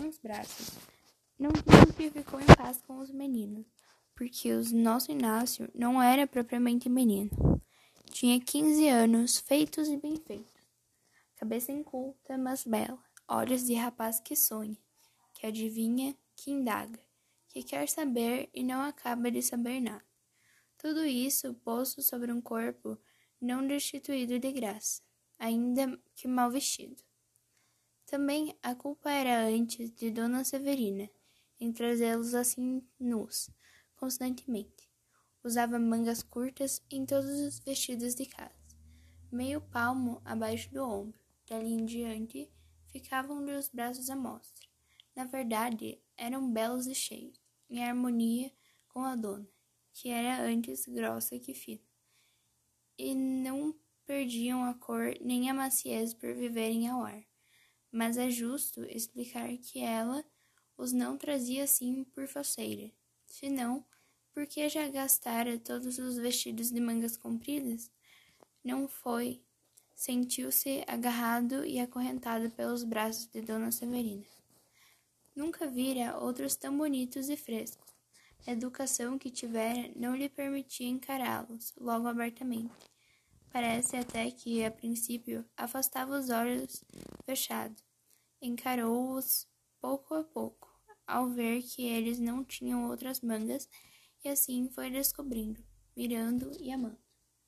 uns braços. Não que ficou em paz com os meninos, porque o nosso Inácio não era propriamente menino. Tinha quinze anos, feitos e bem feitos. Cabeça inculta, mas bela. Olhos de rapaz que sonha, que adivinha, que indaga, que quer saber e não acaba de saber nada. Tudo isso posto sobre um corpo não destituído de graça, ainda que mal vestido. Também a culpa era antes de Dona Severina, em trazê-los assim nus, constantemente. Usava mangas curtas em todos os vestidos de casa, meio palmo abaixo do ombro. Dali em diante, ficavam-lhe os braços à mostra. Na verdade, eram belos e cheios, em harmonia com a dona, que era antes grossa que fina, e não perdiam a cor nem a maciez por viverem ao ar. Mas é justo explicar que ela os não trazia assim por faceira, senão porque já gastara todos os vestidos de mangas compridas, não foi, sentiu-se agarrado e acorrentado pelos braços de Dona Severina. Nunca vira outros tão bonitos e frescos. A educação que tivera não lhe permitia encará-los logo abertamente. Parece até que, a princípio, afastava os olhos fechados. Encarou-os pouco a pouco ao ver que eles não tinham outras mangas, e assim foi descobrindo, mirando e amando.